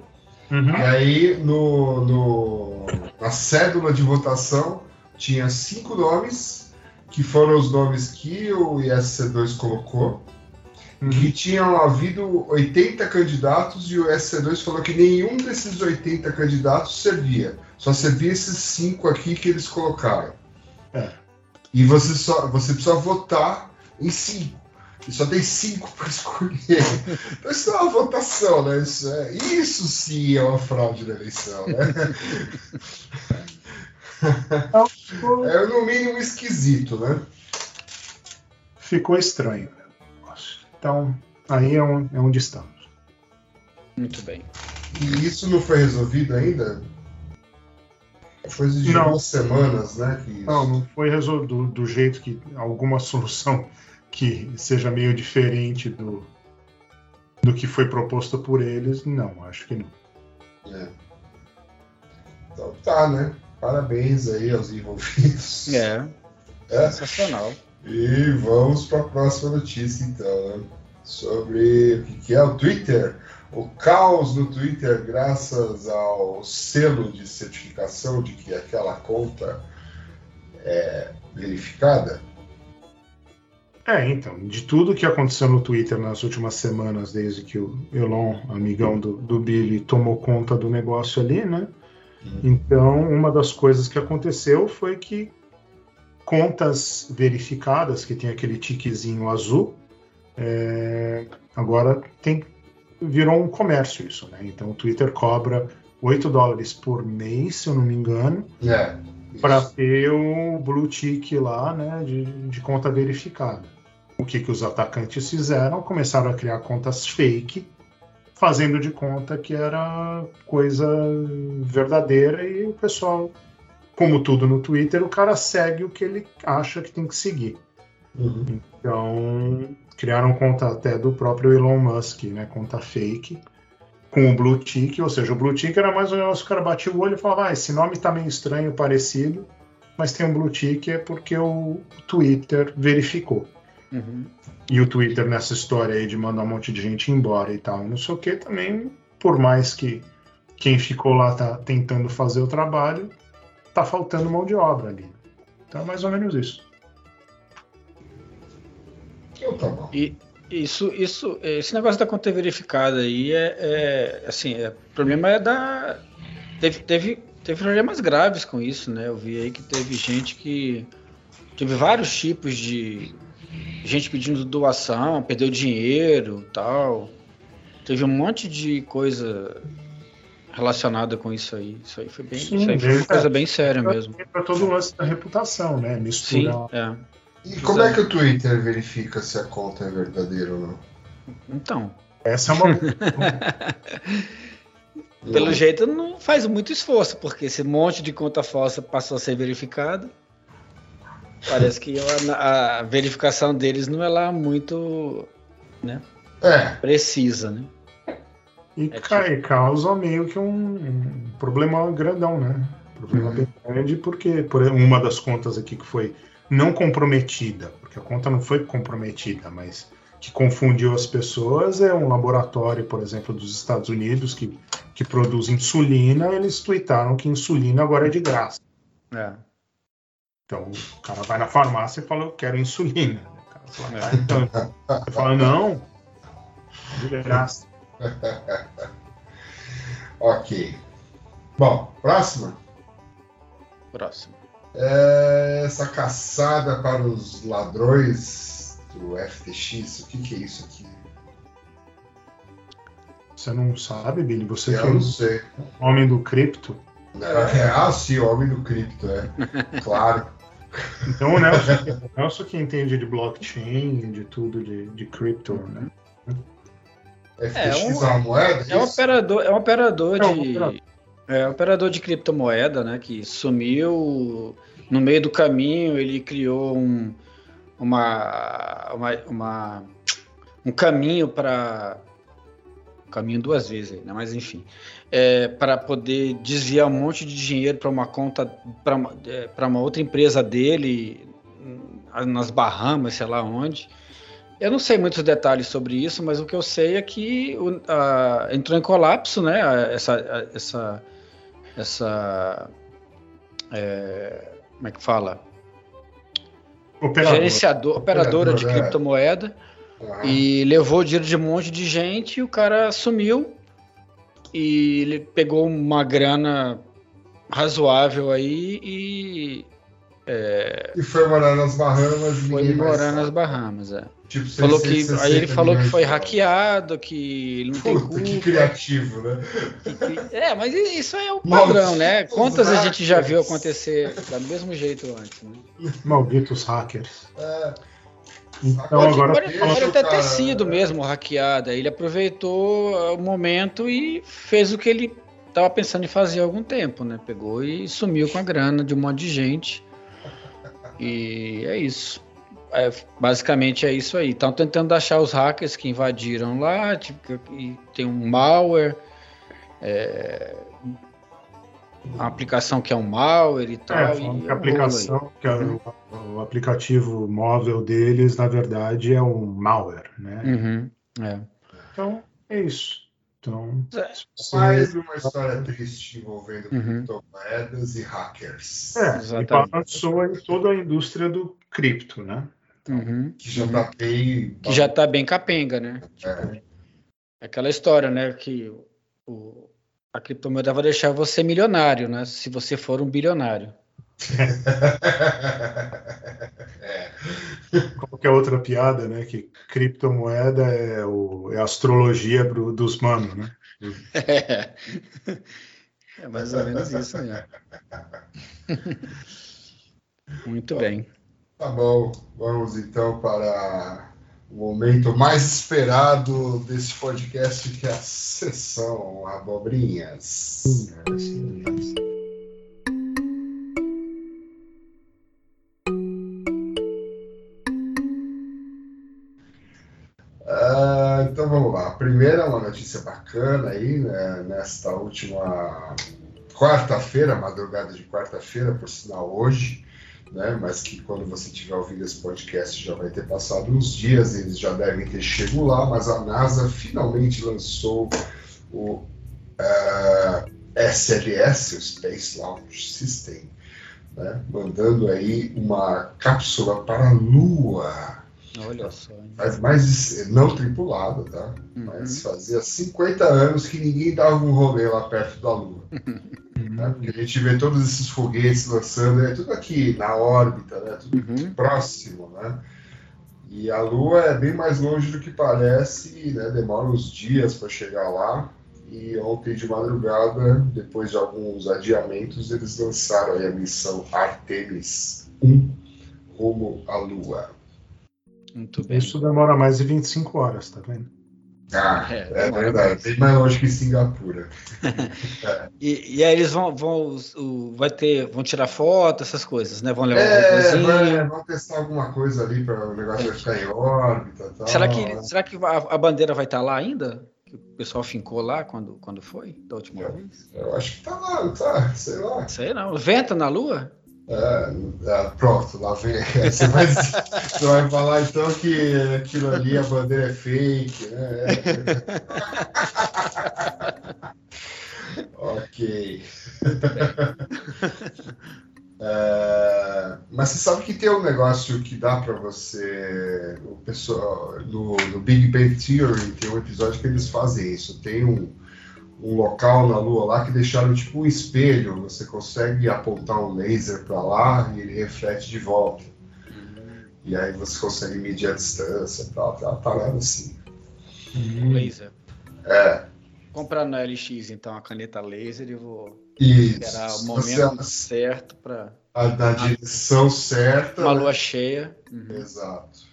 Uhum. E aí no, no- na cédula de votação tinha cinco nomes, que foram os nomes que o ISC2 colocou, Uhum. que tinham havido 80 candidatos e o ISC2 falou que nenhum desses 80 candidatos servia. Só servia esses cinco aqui que eles colocaram. É. E você só você precisa votar em cinco. E só tem cinco para escolher. Então isso é uma votação, né? Isso, é, isso sim é uma fraude da eleição, né? É no mínimo esquisito, né? ficou estranho então aí é, um, é onde estamos Muito bem. E isso não foi resolvido ainda? Coisa de Não. duas semanas, né? Que isso- não não foi resolvido do, do jeito que alguma solução que seja meio diferente do do que foi proposto por eles não acho que não É. Então tá, né? Parabéns aí aos envolvidos. É. É. Sensacional. E vamos para a próxima notícia, então, né? Sobre o que, que é o Twitter. O caos no Twitter, graças ao selo de certificação de que aquela conta é verificada. É, então, de tudo que aconteceu no Twitter nas últimas semanas, desde que o Elon, amigão do, do Billy, tomou conta do negócio ali, né? Então, uma das coisas que aconteceu foi que contas verificadas, que tem aquele tiquezinho azul, é, agora tem virou um comércio isso, né? Então, o Twitter cobra 8 dólares por mês, se eu não me engano, É. para ter o blue tick lá, né, de, de conta verificada. O que, que os atacantes fizeram? Começaram a criar contas fake, fazendo de conta que era coisa verdadeira e o pessoal como tudo no Twitter, o cara segue o que ele acha que tem que seguir. Uhum. Então, criaram conta até do próprio Elon Musk, né? Conta fake, com o Blue Tick, ou seja, o Blue Tick era mais um negócio, o cara batia o olho e falava, ah, esse nome tá meio estranho, parecido, mas tem um Blue Tick é porque o Twitter verificou. Uhum. E o Twitter nessa história aí de mandar um monte de gente embora e tal, não sei o que, também, por mais que quem ficou lá tá tentando fazer o trabalho, tá faltando mão de obra ali. Então é mais ou menos isso. Então. E isso, isso, esse negócio da conta verificada aí é, é assim, é, o problema é da teve, teve, teve problemas graves com isso, né? Eu vi aí que teve gente que teve vários tipos de gente pedindo doação, perdeu dinheiro, tal. Teve um monte de coisa relacionada com isso aí. Isso aí foi bem, Sim, isso aí foi uma é. coisa bem séria mesmo. Para todo o lance da reputação, né? Sim, Misturar. é. E como é que o Twitter verifica se a conta é verdadeira ou não? Então, Essa é uma. Pelo jeito não faz muito esforço, porque esse monte de conta falsa passou a ser verificado. Parece que a, a verificação deles não é lá muito né, É, precisa, né? E, É ca- e causa meio que um, um problema grandão, né? Problema Uhum. bem grande, porque por uma das contas aqui que foi não comprometida, porque a conta não foi comprometida, mas que confundiu as pessoas é um laboratório, por exemplo, dos Estados Unidos que, que produz insulina, eles tweetaram que insulina agora é de graça. É. Então o cara vai na farmácia e fala, eu quero insulina. O cara fala, "Ah, então." Você fala, não, de graça. ok. Bom, próxima. Próximo. É essa caçada para os ladrões do FTX. O que, que é isso aqui? Você não sabe, Billy? Você que é Eu não o sei. homem do cripto. É, ah, sim, o homem do cripto, é. Claro. Então o Nelson, o Nelson que entende de blockchain, de tudo, de, de cripto, né? FTX um- é uma moeda? É um isso? operador, é um operador É um de. operador. É um operador de criptomoeda, né? Que sumiu no meio do caminho, ele criou um, uma, uma, uma- um caminho para caminho duas vezes, né? mas enfim, é, para poder desviar um monte de dinheiro para uma conta para uma, é, uma outra empresa dele nas Bahamas, sei lá onde. Eu não sei muitos detalhes sobre isso, mas o que eu sei é que o- a- entrou em colapso, né? a- Essa, a- essa, essa é, como é que fala? Operador. Gerenciador, operadora de é. Aham. e levou dinheiro de um monte de gente e o cara sumiu e ele pegou uma grana razoável aí e E foi morar nas Bahamas foi morar sabe. nas Bahamas. É. Tipo, Falou que, 660 aí ele falou que foi hackeado, que ele não tem Puta, culpa. que criativo, né? que- que- É, mas isso aí é o Malditos padrão, né? Quantas a gente já viu hackers. acontecer do mesmo jeito antes, né? Malditos hackers. É, Então Pode- agora Pode, o até cara, ter sido mesmo hackeado. aí Ele aproveitou o momento e fez o que ele estava pensando em fazer há algum tempo, né? Pegou e sumiu com a grana de um monte de gente. E é isso. É, basicamente é isso aí. Estão tentando achar os hackers que invadiram lá, tipo, e tem um malware, é, uma aplicação que é um malware e tal. é, e é a aplicação, que é o, o aplicativo móvel deles, na verdade, é um malware, né? Uhum, é. Então é isso. Então, É. mais uma história triste envolvendo Uhum. criptomoedas e hackers. é, e Exatamente. balançou em toda a indústria do cripto, né? Uhum. Que já tá bem. que já tá bem capenga, né? É. Aquela história, né? Que o, a criptomoeda vai deixar você milionário, né? Se você for um bilionário. é. Qualquer outra piada, né? Que criptomoeda é, o, é a astrologia pro- dos manos, né? É. é mais ou menos isso mesmo. Muito bem. Tá bom, vamos então para o momento mais esperado desse podcast, que é a sessão Abobrinhas. Uh, então vamos lá. A primeira uma notícia bacana aí, né? nesta última quarta-feira, madrugada de quarta-feira, por sinal, hoje né, mas que quando você tiver ouvido esse podcast já vai ter passado uns dias, eles já devem ter chegado lá, mas a NASA finalmente lançou o uh, SLS, o Space Launch System, né, mandando aí uma cápsula para a Lua. Olha só. hein? Faz mais de, não tripulada, tá? Uhum. Mas fazia 50 anos que ninguém dava um rolê lá perto da Lua. né? Porque a gente vê todos esses foguetes lançando, é tudo aqui na órbita, né? Tudo Uhum. próximo, né? E a Lua é bem mais longe do que parece, né? Demora uns dias para chegar lá. E ontem de madrugada, depois de alguns adiamentos, eles lançaram aí a missão Artemis 1 rumo à Lua. Muito bem. Isso demora mais de 25 horas, tá vendo? Ah, É, é, demora verdade, mais. bem mais longe que Singapura. E, e aí eles vão, vão vai ter, vão tirar foto, essas coisas, né? Vão levar um É, robôzinho. vai, vamos testar alguma coisa ali para o negócio vai ficar em órbita tal. Será que, será que a, a bandeira vai estar lá ainda? Que o pessoal fincou lá quando, quando foi, da última vez? Eu acho que tá lá, tá? Sei lá. Sei não. Venta na Lua? É, é, pronto, lá vem. Você vai, você vai falar então que aquilo ali, a bandeira é fake, né? ok. É, mas você sabe que tem um negócio que dá para você. O pessoal, no, no Big Bang Theory tem um episódio que eles fazem isso. Tem um, um local na Lua lá que deixaram tipo um espelho. Você consegue apontar um laser para lá e ele reflete de volta. E aí você consegue medir a distância e tal, tal, parada assim. Um laser. É, Comprar no LX, então, a caneta laser e vou isso. esperar o momento você- certo para a- na direção certa. uma né? lua cheia. Uhum, Exato.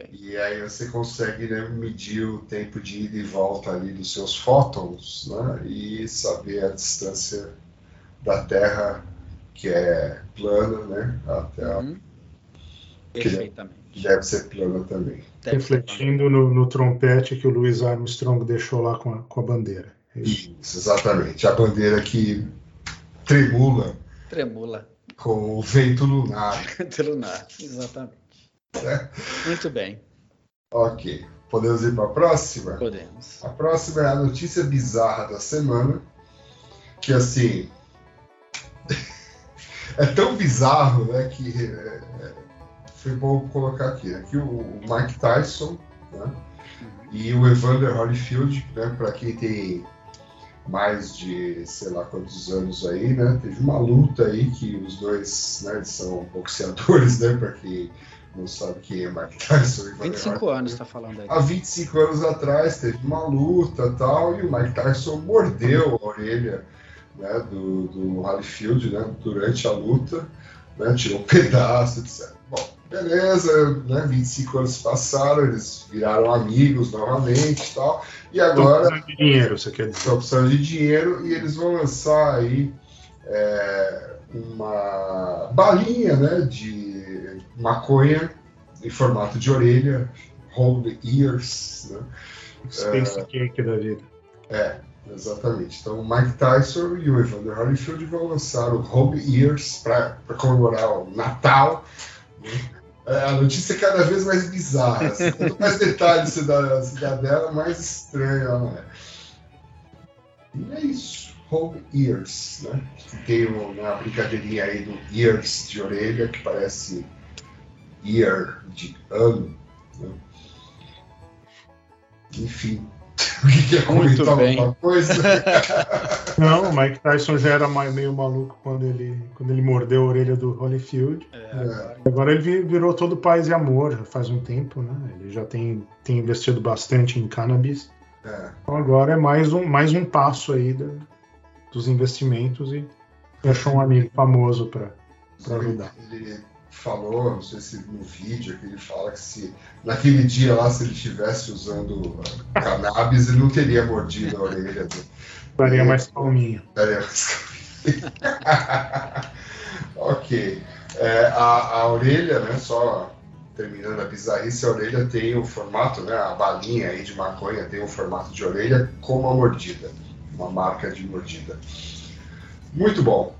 Bem. E aí você consegue né, medir o tempo de ida e volta ali dos seus fótons, né? E saber a distância da Terra, que é plana, né? Até a Uhum. Perfeitamente. que deve ser plana também. Deve Refletindo no, no trompete que o Louis Armstrong deixou lá com a, com a bandeira. É isso. Exatamente. A bandeira que tremula Tremula. com o vento lunar. Lunar. Exatamente. É. Muito bem. Ok. Podemos ir para a próxima? Podemos. A próxima é a notícia bizarra da semana, que assim é tão bizarro, né, que é, é, foi bom colocar aqui, né, que o Mike Tyson, né, e o Evander Holyfield, né, para quem tem mais de sei lá quantos anos aí, né, teve uma luta aí que os dois, né, são boxeadores, né, para quem não sabe quem é Mike Tyson e Evander 25 anos, tá falando aí. há 25 anos atrás teve uma luta e tal, e o Mike Tyson mordeu a orelha né, do, do Holyfield né, durante a luta, né, tirou um pedaço, etc. Bom, beleza, né, 25 anos passaram, eles viraram amigos novamente e tal, e agora precisando de dinheiro, você quer dizer? estão precisando de dinheiro e eles vão lançar aí é, uma balinha né, de maconha em formato de orelha, hold ears, né? Space Cake da vida. Exatamente. Então o Mike Tyson e o Evander Holyfield vão lançar o Home Ears para comemorar o Natal. né? É, a notícia é cada vez mais bizarra. assim. Quanto mais detalhes você dá, você dá dela, mais estranha ela é. E é isso. Home Ears, né? Que tem uma brincadeirinha aí do Ears de orelha, que parece Ear de ano. né? Enfim. O que quer Muito comentar bem. alguma coisa? Não, o Mike Tyson já era meio maluco quando ele, quando ele mordeu a orelha do Holyfield. É, agora, Agora ele vi- virou todo paz e amor, já faz um tempo, né? Ele já tem, tem investido bastante em cannabis. É. Então agora é mais um, mais um passo aí da- dos investimentos e achou um amigo famoso para ajudar. Ele falou, não sei se no vídeo que ele fala que se naquele dia lá, se ele estivesse usando ah, cannabis, ele não teria mordido a orelha do. Daria mais calminho. Daria mais- ok. É, a, a orelha, né, só terminando a bizarrice, a orelha tem o formato, né? A balinha aí de maconha tem o formato de orelha com uma mordida, uma marca de mordida. Muito bom,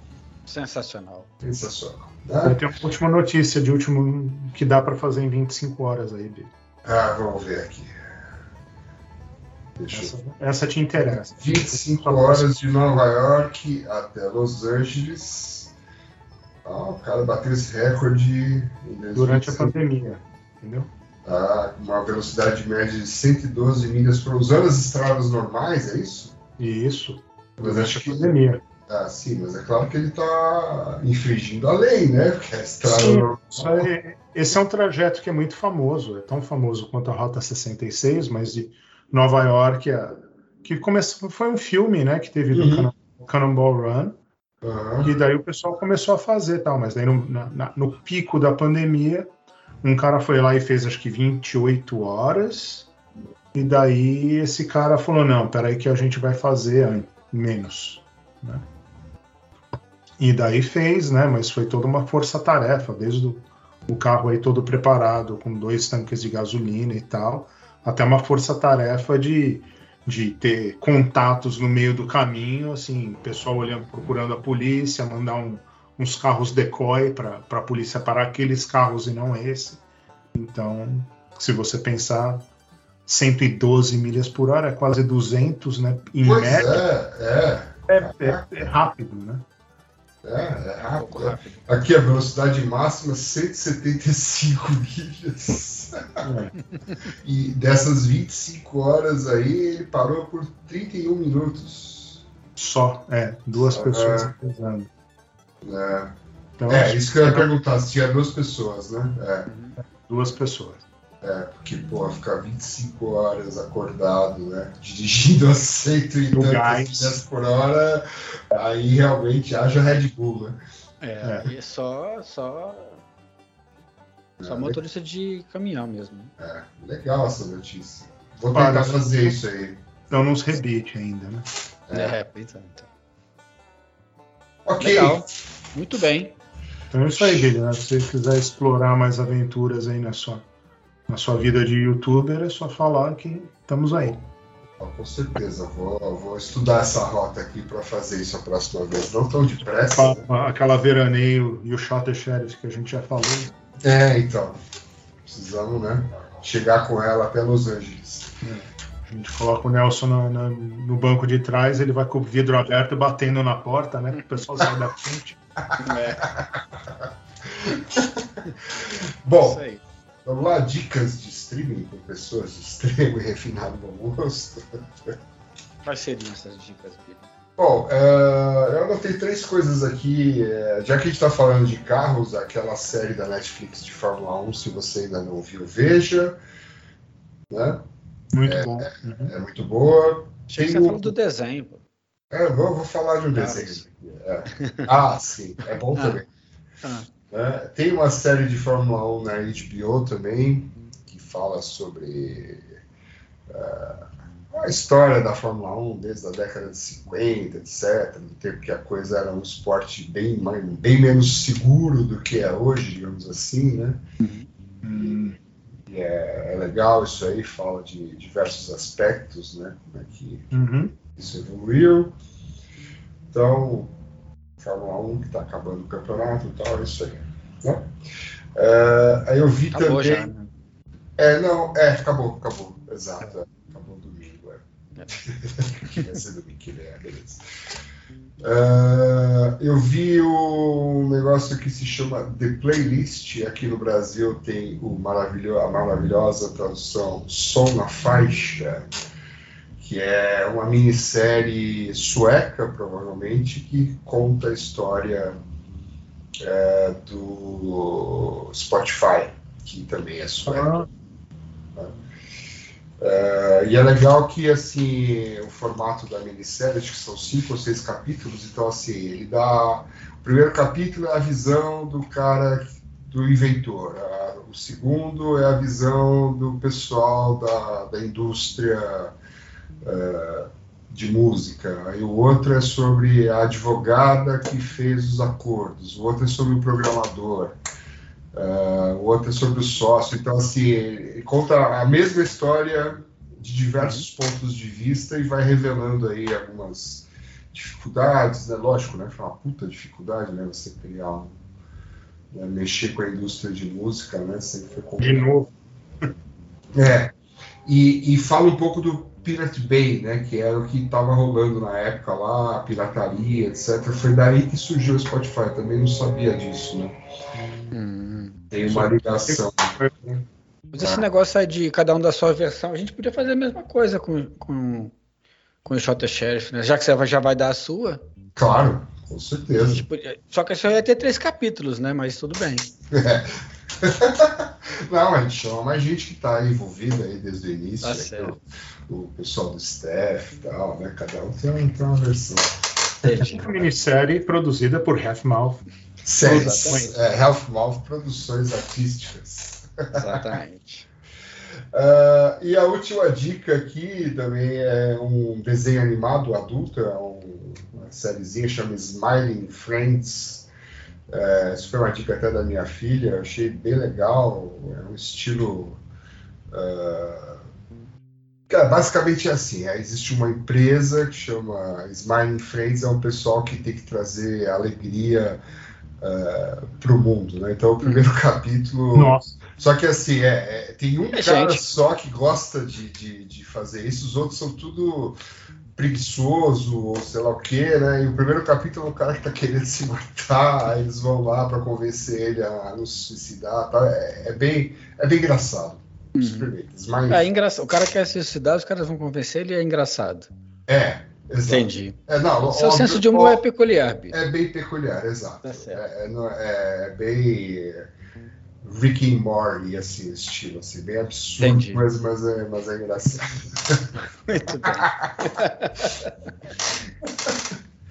Sensacional. sensacional. Eu Né? tenho uma última notícia de último que dá pra fazer em 25 horas aí, Bi. Ah, vamos ver aqui. Deixa eu Essa, essa te interessa. 25 horas de Nova York até Los Angeles. Ah, o cara bateu esse recorde Durante a 2025. pandemia, entendeu? Ah, uma velocidade média de 112 milhas por usando as estradas normais, é isso? Isso, Mas durante acho a que. pandemia. Ah, sim, mas é claro que ele está infringindo a lei, né? Porque a estrada Sim, normal. Isso é- esse é um trajeto que é muito famoso, é tão famoso quanto a Rota 66, mas de Nova York, a- que começou, foi um filme, né, que teve do Uhum. Cannon- Cannonball Run, Aham. e daí o pessoal começou a fazer tal, mas daí no, na- na- no pico da pandemia, um cara foi lá e fez acho que 28 horas, e daí esse cara falou, não, peraí que a gente vai fazer menos, né? E daí fez, né, mas foi toda uma força-tarefa, desde o, o carro aí todo preparado, com dois tanques de gasolina e tal, até uma força-tarefa de de ter contatos no meio do caminho, assim, pessoal olhando, procurando a polícia, mandar um- uns carros decoy para a polícia parar aqueles carros e não esse. Então, se você pensar, 112 milhas por hora é quase 200, né? Em Pois média, é, é, é, é- é rápido, né? É, é Um pouco rápido. rápido. Aqui a velocidade máxima 175 milhas. É. E dessas 25 horas aí, ele parou por 31 minutos. Só, é, duas Só, pessoas é. pesando. né? Então, É, isso que eu ia perguntar, se tinha duas pessoas, né? É, duas pessoas. É, porque, pô, ficar 25 horas acordado, né? Dirigindo a 100 e No tantas milhas por hora, aí realmente haja Red Bull, né? É, e só, só, só É, motorista de caminhão mesmo. né? É, legal essa notícia. Vou tentar fazer isso aí. Então, nos rebite ainda, né? É. É, é, então. Ok. Legal. Muito bem. Então é isso aí. Né? Se você quiser explorar mais aventuras aí na sua, na sua vida de youtuber, é só falar que estamos aí. Ah, Com certeza, vou, vou estudar essa rota aqui para fazer isso a próxima vez. Não tão depressa. né? Aquela veraneio e o Shot Sheriff que a gente já falou. É, então. Precisamos, né? Chegar com ela até Los Angeles. A gente coloca o Nelson na- na- no banco de trás, ele vai com o vidro aberto batendo na porta, né? Para o pessoal sair da frente. É, Bom, isso aí. Vamos lá. Dicas de streaming para pessoas de extremo e refinado bom gosto. Quais seriam essas dicas? Bom, é, eu anotei três coisas aqui. é, já que a gente está falando de carros, aquela série da Netflix de Fórmula 1, se você ainda não viu, veja. Né? Muito bom. Uhum. É muito boa. Achei que você falou do desenho. pô. É, vou, vou falar de um Ah, desenho. É. Ah, sim, é bom Ah. também. Ah, né? Tem uma série de Fórmula 1 na HBO também, que fala sobre ah, a história da Fórmula 1 desde a década de 50, etc. No tempo que a coisa era um esporte bem, mais- bem menos seguro do que é hoje, digamos assim, né? Hum, E é, é legal isso aí, fala de diversos aspectos, né? Como é que uhum. isso evoluiu. Então, Fórmula 1 que está acabando o campeonato e tal, é isso aí. Né? É, aí eu vi acabou também. já. né? É, não, é, acabou, acabou. Exato, é, acabou domingo, é. que vai ser domingo que vem, é, beleza. É, eu vi um negócio que se chama The Playlist. Aqui no Brasil tem o maravilho, a maravilhosa tradução Som na Faixa, que é uma minissérie sueca, provavelmente, que conta a história é, do Spotify, que também é sueco. Ah, É, e é legal que assim o formato da minissérie, acho que são cinco ou seis capítulos, então assim, ele dá. O primeiro capítulo é a visão do cara, do inventor, a- o segundo é a visão do pessoal da, da indústria é, de música, aí o outro é sobre a advogada que fez os acordos, o outro é sobre o programador. Uh, o outro é sobre o sócio. Então, assim, conta a mesma história de diversos uhum. pontos de vista e vai revelando aí algumas dificuldades, né? Lógico, né? Foi uma puta dificuldade, né? Você criar um, né? mexer com a indústria de música, né? Sempre foi complicado. De novo. É. E, e fala um pouco do Pirate Bay, né? Que era o que estava rolando na época lá, a pirataria, etc. Foi daí que surgiu o Spotify. Também não sabia disso, né? Hum, Tem uma ligação. Mas esse negócio aí de cada um da sua versão, a gente podia fazer a mesma coisa com, com, com o Shot Sheriff, né? Já que você já vai dar a sua. Claro, com certeza. Podia... Só que só ia ter três capítulos, né? Mas tudo bem. É. Não, a gente chama mais gente que está envolvida aí desde o início. Tá. O, o, pessoal do staff e tal, né? Cada um tem, tem uma versão. É uma minissérie produzida por Half Mouth. Séries, é, Half Mouth Produções Artísticas. Exatamente. uh, e a última dica aqui também é um desenho animado adulto, é um, uma sériezinha chama Smiling Friends. É, isso foi uma dica até da minha filha, eu achei bem legal, é um estilo. Uh, Cara, basicamente é assim: é, existe uma empresa que chama Smiling Friends, é um pessoal que tem que trazer alegria uh, é, para o mundo, né? Então, o primeiro capítulo. Nossa. Só que assim, é, é tem um é, cara gente. só que gosta de, de, de, fazer isso, os outros são tudo preguiçoso, ou sei lá o que, né? E o primeiro capítulo é o cara que tá querendo se matar, aí eles vão lá para convencer ele a não se suicidar, tá? é, é, bem, é bem engraçado. Uhum. É engraçado. O cara quer se suicidar, os caras vão convencer ele, é engraçado. É, Exato. Entendi. É, não, Seu óbvio, senso de humor é peculiar, Bi. É bem peculiar, exato. Tá é, é, é, bem Rick and Morty, assim, estilo, assim, bem absurdo, mas, mas, é, mas é engraçado. Muito bem.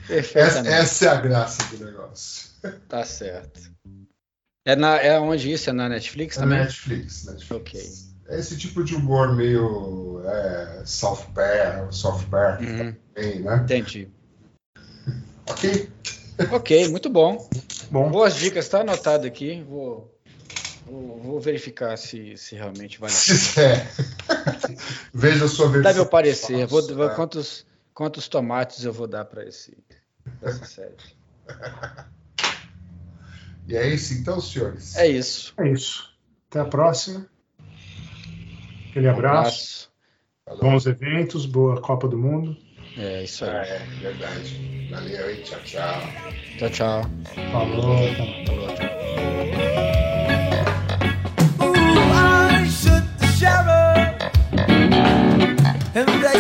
essa, essa é a graça do negócio. Tá certo. É, na, é onde isso? É na Netflix é também? Netflix, Netflix. Ok. É esse tipo de humor meio é, South Park uhum. também, né? Entendi. ok. Ok, muito bom. bom. Boas dicas, está anotado aqui. Vou, vou, vou, verificar se, se realmente vale a É. Veja a sua versão. Dá meu parecer. Vou, vou, quantos, quantos tomates eu vou dar para esse essa série? E é isso então, senhores? É isso. É isso. Até a próxima. Aquele abraço. Um abraço. Bons eventos, boa Copa do Mundo. É isso aí. é verdade. Valeu, hein? Tchau, tchau. Tchau, tchau. Falou. Falou, tchau. terror. And they